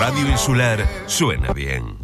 Radio Insular suena bien.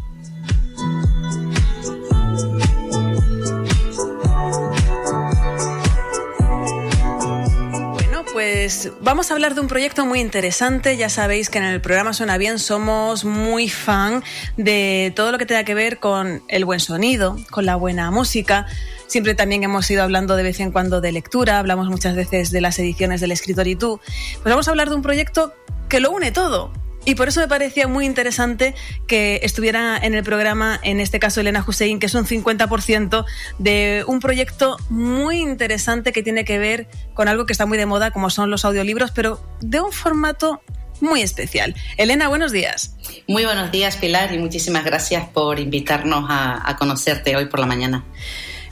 Bueno, Pues vamos a hablar de un proyecto muy interesante. Ya sabéis que en el programa Suena Bien somos muy fan de todo lo que tenga que ver con el buen sonido, con la buena música. Siempre también hemos ido hablando de vez en cuando de lectura, hablamos muchas veces de las ediciones del escritor y tú. Pues vamos a hablar de un proyecto que lo une todo. Y por eso me parecía muy interesante que estuviera en el programa, en este caso Elena Hussein, que es un 50% de un proyecto muy interesante que tiene que ver con algo que está muy de moda, como son los audiolibros, pero de un formato muy especial. Elena, buenos días. Muy buenos días, Pilar, y muchísimas gracias por invitarnos a, a conocerte hoy por la mañana.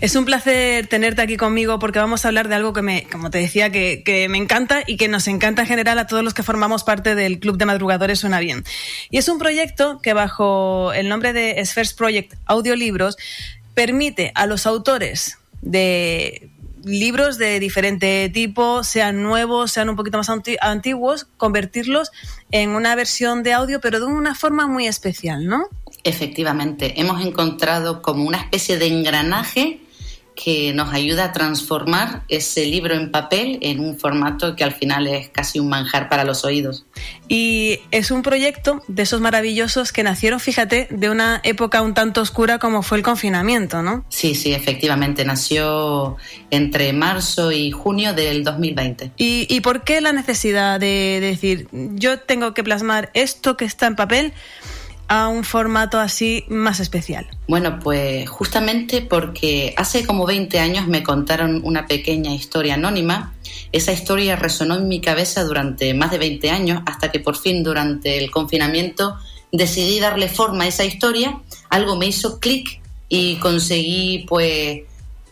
Es un placer tenerte aquí conmigo porque vamos a hablar de algo que me, como te decía, que, que, me encanta y que nos encanta en general a todos los que formamos parte del Club de Madrugadores Suena Bien. Y es un proyecto que bajo el nombre de Spheres Project Audiolibros permite a los autores de libros de diferente tipo, sean nuevos, sean un poquito más antiguos, convertirlos en una versión de audio, pero de una forma muy especial, ¿no? Efectivamente, hemos encontrado como una especie de engranaje que nos ayuda a transformar ese libro en papel en un formato que al final es casi un manjar para los oídos. Y es un proyecto de esos maravillosos que nacieron, fíjate, de una época un tanto oscura como fue el confinamiento, ¿no? Sí, sí, efectivamente, nació entre marzo y junio del 2020. ¿Y, y por qué la necesidad de decir, yo tengo que plasmar esto que está en papel? A un formato así más especial? Bueno, pues justamente porque hace como 20 años me contaron una pequeña historia anónima. Esa historia resonó en mi cabeza durante más de 20 años hasta que por fin durante el confinamiento decidí darle forma a esa historia. Algo me hizo clic y conseguí pues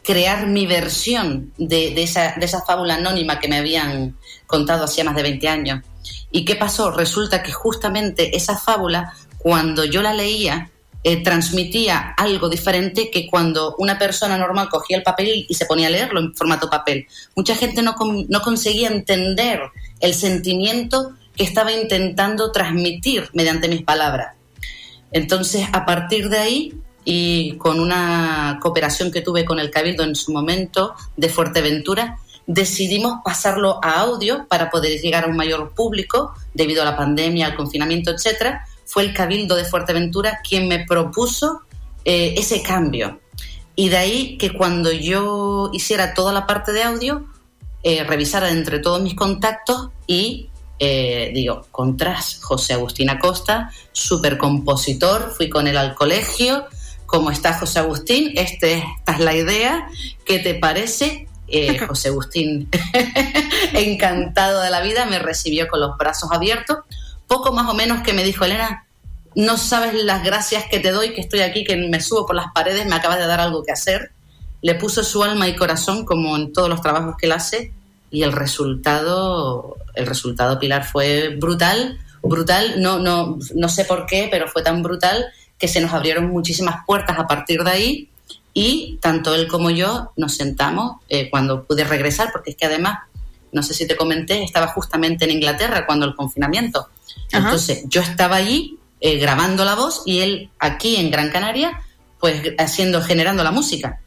crear mi versión de, de, esa, de esa fábula anónima que me habían contado hacía más de 20 años. ¿Y qué pasó? Resulta que justamente esa fábula cuando yo la leía, eh, transmitía algo diferente que cuando una persona normal cogía el papel y se ponía a leerlo en formato papel. Mucha gente no, no conseguía entender el sentimiento que estaba intentando transmitir mediante mis palabras. Entonces, a partir de ahí, y con una cooperación que tuve con el Cabildo en su momento de Fuerteventura, decidimos pasarlo a audio para poder llegar a un mayor público debido a la pandemia, al confinamiento, etcétera fue el Cabildo de Fuerteventura quien me propuso eh, ese cambio. Y de ahí que cuando yo hiciera toda la parte de audio, eh, revisara entre todos mis contactos y eh, digo, contras, José Agustín Acosta, super compositor, fui con él al colegio. ¿Cómo está José Agustín? Este, esta es la idea. ¿Qué te parece? Eh, José Agustín, encantado de la vida, me recibió con los brazos abiertos poco más o menos que me dijo, Elena, no sabes las gracias que te doy, que estoy aquí, que me subo por las paredes, me acabas de dar algo que hacer. Le puso su alma y corazón, como en todos los trabajos que él hace, y el resultado, el resultado, Pilar, fue brutal, brutal, no, no, no sé por qué, pero fue tan brutal que se nos abrieron muchísimas puertas a partir de ahí y tanto él como yo nos sentamos eh, cuando pude regresar, porque es que además, no sé si te comenté, estaba justamente en Inglaterra cuando el confinamiento entonces yo estaba allí eh, grabando la voz y él aquí en Gran Canaria, pues haciendo, generando la música.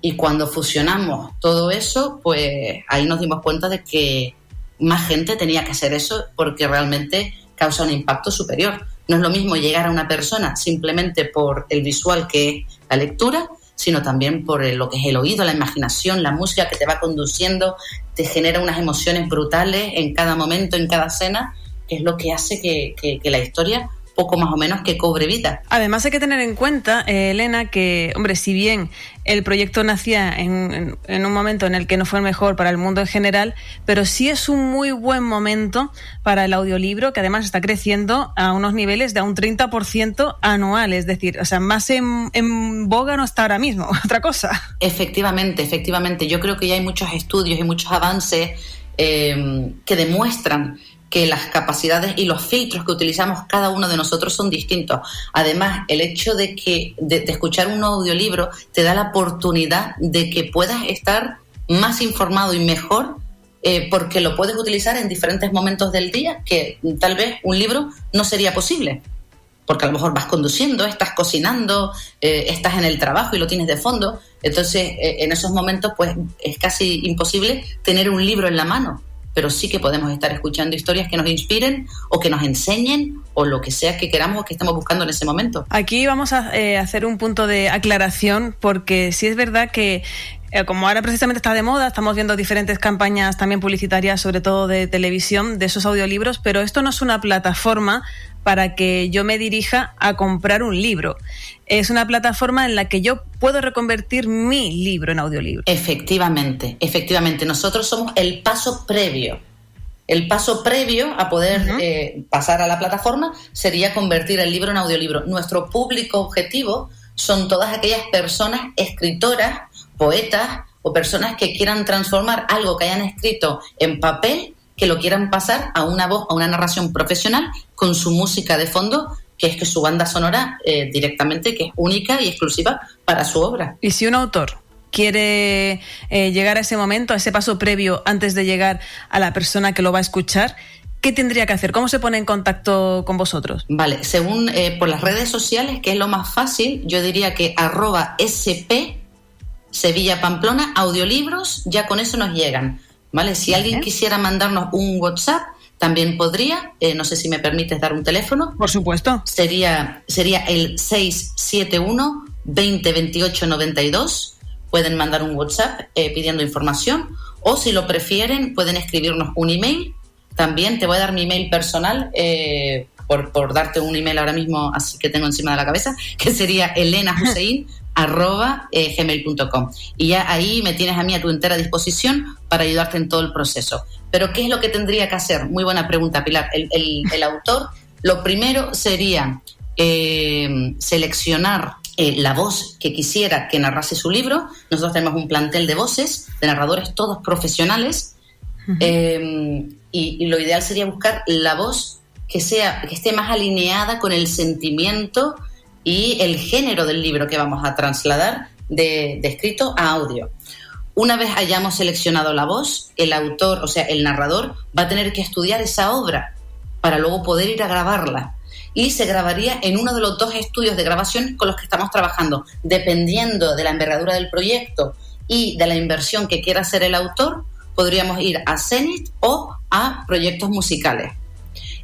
Y cuando fusionamos todo eso, pues ahí nos dimos cuenta de que más gente tenía que hacer eso porque realmente causa un impacto superior. No es lo mismo llegar a una persona simplemente por el visual que es la lectura, sino también por lo que es el oído, la imaginación, la música que te va conduciendo, te genera unas emociones brutales en cada momento, en cada escena, es lo que hace que, que, la historia poco más o menos que cobre vida. Además hay que tener en cuenta, eh, Elena, que, hombre, si bien el proyecto nacía en, en, un momento en el que no fue el mejor para el mundo en general, pero sí es un muy buen momento para el audiolibro, que además está creciendo a unos niveles de un 30% anual, es decir, o sea, más en, en boga no está ahora mismo, otra cosa. Efectivamente, efectivamente. Yo creo que ya hay muchos estudios y muchos avances eh, que demuestran que las capacidades y los filtros que utilizamos cada uno de nosotros son distintos. Además, el hecho de que de, escuchar un audiolibro te da la oportunidad de que puedas estar más informado y mejor eh, porque lo puedes utilizar en diferentes momentos del día que tal vez un libro no sería posible. porque a lo mejor vas conduciendo, estás cocinando, eh, estás en el trabajo y lo tienes de fondo. Entonces, eh, en esos momentos, pues es casi imposible tener un libro en la mano, pero sí que podemos estar escuchando historias que nos inspiren o que nos enseñen o lo que sea que queramos o que estemos buscando en ese momento. Aquí vamos a eh, hacer un punto de aclaración porque sí es verdad que eh, como ahora precisamente está de moda, estamos viendo diferentes campañas también publicitarias, sobre todo de televisión, de esos audiolibros, pero esto no es una plataforma para que yo me dirija a comprar un libro. Es una plataforma en la que yo puedo reconvertir mi libro en audiolibro. Efectivamente, efectivamente. Nosotros somos el paso previo. El paso previo a poder eh, pasar a la plataforma sería convertir el libro en audiolibro. Nuestro público objetivo son todas aquellas personas escritoras poetas o personas que quieran transformar algo que hayan escrito en papel, que lo quieran pasar a una voz, a una narración profesional con su música de fondo que es que su banda sonora eh, directamente, que es única y exclusiva para su obra. Y si un autor quiere eh, llegar a ese momento, a ese paso previo antes de llegar a la persona que lo va a escuchar, ¿qué tendría que hacer? ¿Cómo se pone en contacto con vosotros? Vale, según eh, por las redes sociales, que es lo más fácil, yo diría que arroba sp Sevilla Pamplona, audiolibros, ya con eso nos llegan. ¿Vale? Si alguien quisiera mandarnos un WhatsApp, también podría, eh, no sé si me permites dar un teléfono. Por supuesto. Sería, sería el 671 2028 92. Pueden mandar un WhatsApp eh, pidiendo información o si lo prefieren pueden escribirnos un email. También te voy a dar mi email personal eh, por, por, darte un email ahora mismo, así que tengo encima de la cabeza, que sería Elena Hussein arroba eh, gmail.com. Y ya ahí me tienes a mí a tu entera disposición para ayudarte en todo el proceso. Pero ¿qué es lo que tendría que hacer? Muy buena pregunta, Pilar. El, autor, lo primero sería eh, seleccionar eh, la voz que quisiera que narrase su libro. Nosotros tenemos un plantel de voces, de narradores todos profesionales. y, y, lo ideal sería buscar la voz que sea que esté más alineada con el sentimiento y el género del libro que vamos a trasladar de, escrito a audio. Una vez hayamos seleccionado la voz, el autor, o sea, el narrador, va a tener que estudiar esa obra para luego poder ir a grabarla. Y se grabaría en uno de los dos estudios de grabación con los que estamos trabajando. Dependiendo de la envergadura del proyecto y de la inversión que quiera hacer el autor, podríamos ir a Zenith o a proyectos musicales.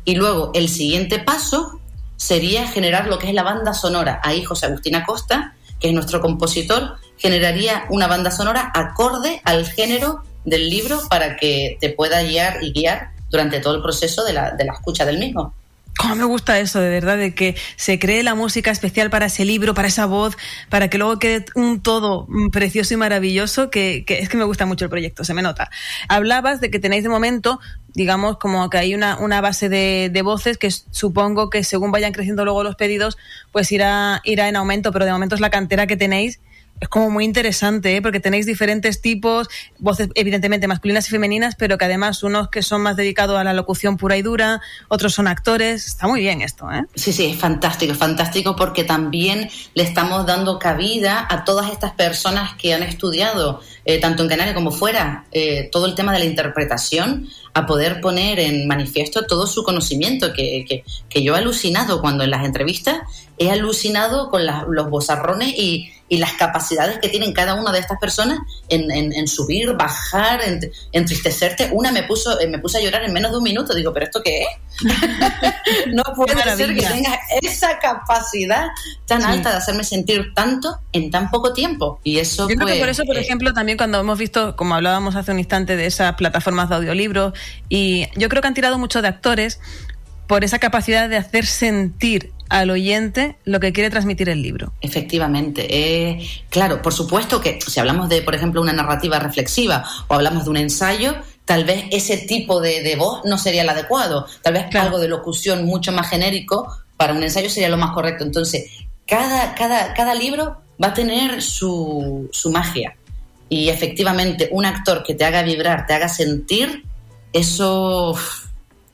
Y luego el siguiente paso sería generar lo que es la banda sonora. Ahí José Agustín Acosta, que es nuestro compositor, generaría una banda sonora acorde al género del libro para que te pueda guiar y guiar durante todo el proceso de la, de la escucha del mismo. ¿Cómo me gusta eso, de verdad, de que se cree la música especial para ese libro, para esa voz, para que luego quede un todo precioso y maravilloso, que, es que me gusta mucho el proyecto, se me nota. Hablabas de que tenéis de momento, digamos, como que hay una, una base de, de, voces que supongo que según vayan creciendo luego los pedidos, pues irá, irá en aumento, pero de momento es la cantera que tenéis es como muy interesante, ¿eh? porque tenéis diferentes tipos, voces evidentemente masculinas y femeninas, pero que además unos que son más dedicados a la locución pura y dura, otros son actores. Está muy bien esto, ¿eh? Sí, sí, es fantástico, es fantástico porque también le estamos dando cabida a todas estas personas que han estudiado, eh, tanto en Canarias como fuera, todo el tema de la interpretación, a poder poner en manifiesto todo su conocimiento, que, que, yo he alucinado cuando en las entrevistas he alucinado con los bozarrones y, y, las capacidades que tienen cada una de estas personas en, en, subir, bajar, en, entristecerte. Una me puso eh, me puse a llorar en menos de un minuto. Digo, ¿pero esto qué es? no puede ser que tenga esa capacidad tan alta de hacerme sentir tanto en tan poco tiempo. Y eso Yo creo que por eso, por eh, ejemplo, también cuando hemos visto, como hablábamos hace un instante, de esas plataformas de audiolibros, y yo creo que han tirado mucho de actores por esa capacidad de hacer sentir al oyente lo que quiere transmitir el libro. Efectivamente. Eh, claro, por supuesto que si hablamos de, por ejemplo, una narrativa reflexiva o hablamos de un ensayo, tal vez ese tipo de, voz no sería el adecuado. Tal vez algo de locución mucho más genérico para un ensayo sería lo más correcto. Entonces, cada, cada, cada libro va a tener su, su magia. Y efectivamente, un actor que te haga vibrar, te haga sentir, eso,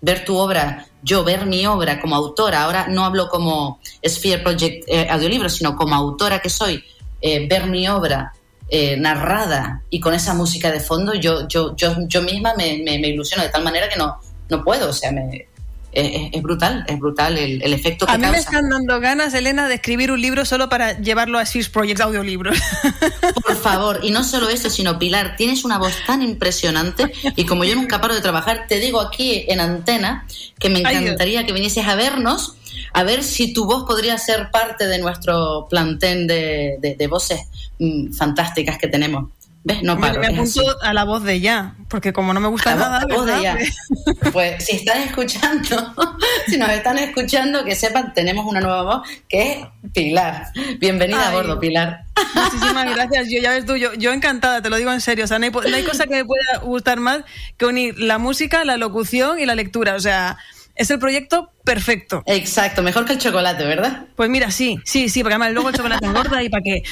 ver tu obra yo ver mi obra como autora, ahora no hablo como Sphere Project eh, audiolibro, sino como autora que soy, eh, ver mi obra eh, narrada y con esa música de fondo, yo, yo, yo, yo misma me, me, ilusiono de tal manera que no, no puedo, o sea, me, es, brutal, es brutal el, efecto que A mí me están dando ganas, Elena, de escribir un libro solo para llevarlo a Spheres Project Audiolibros. Por favor, y no solo eso, sino Pilar, tienes una voz tan impresionante y como yo nunca paro de trabajar, te digo aquí en antena que me encantaría que vinieses a vernos a ver si tu voz podría ser parte de nuestro plantén de, voces mm, fantásticas que tenemos. ¿Ves? No paro. Me, apunto a la voz de ya, porque como no me gusta nada. La voz de ya. Pues si están escuchando, si nos están escuchando, que sepan, tenemos una nueva voz que es Pilar. Bienvenida a bordo, Pilar. Muchísimas gracias. Yo ya ves tú, yo, encantada, te lo digo en serio. O sea, no hay, no hay cosa que me pueda gustar más que unir la música, la locución y la lectura. O sea, es el proyecto perfecto. Exacto, mejor que el chocolate, ¿verdad? Pues mira, sí, sí, sí, porque además luego el chocolate engorda y para qué.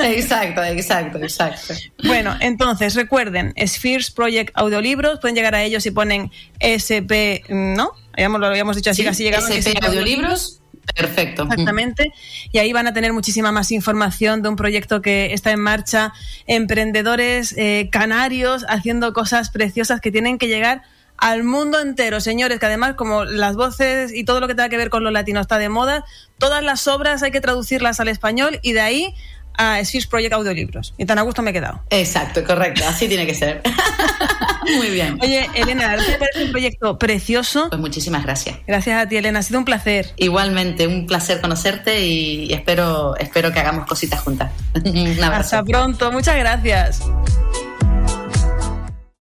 exacto, exacto, exacto. Bueno, entonces recuerden, Spheres Project Audiolibros, pueden llegar a ellos y ponen SP, ¿no? Habíamos, lo habíamos dicho así, así llegamos. SP Audiolibros. Perfecto. Exactamente. Y ahí van a tener muchísima más información de un proyecto que está en marcha. Emprendedores eh, canarios haciendo cosas preciosas que tienen que llegar al mundo entero, señores, que además como las voces y todo lo que tenga que ver con lo latino está de moda, todas las obras hay que traducirlas al español y de ahí a Spheres Project Audiolibros. Y tan a gusto me he quedado. Exacto, correcto, así tiene que ser. Muy bien. Oye, Elena, ¿te parece un proyecto precioso? Pues muchísimas gracias. Gracias a ti, Elena, ha sido un placer. Igualmente, un placer conocerte y espero, espero que hagamos cositas juntas. un abrazo. Hasta pronto, muchas gracias.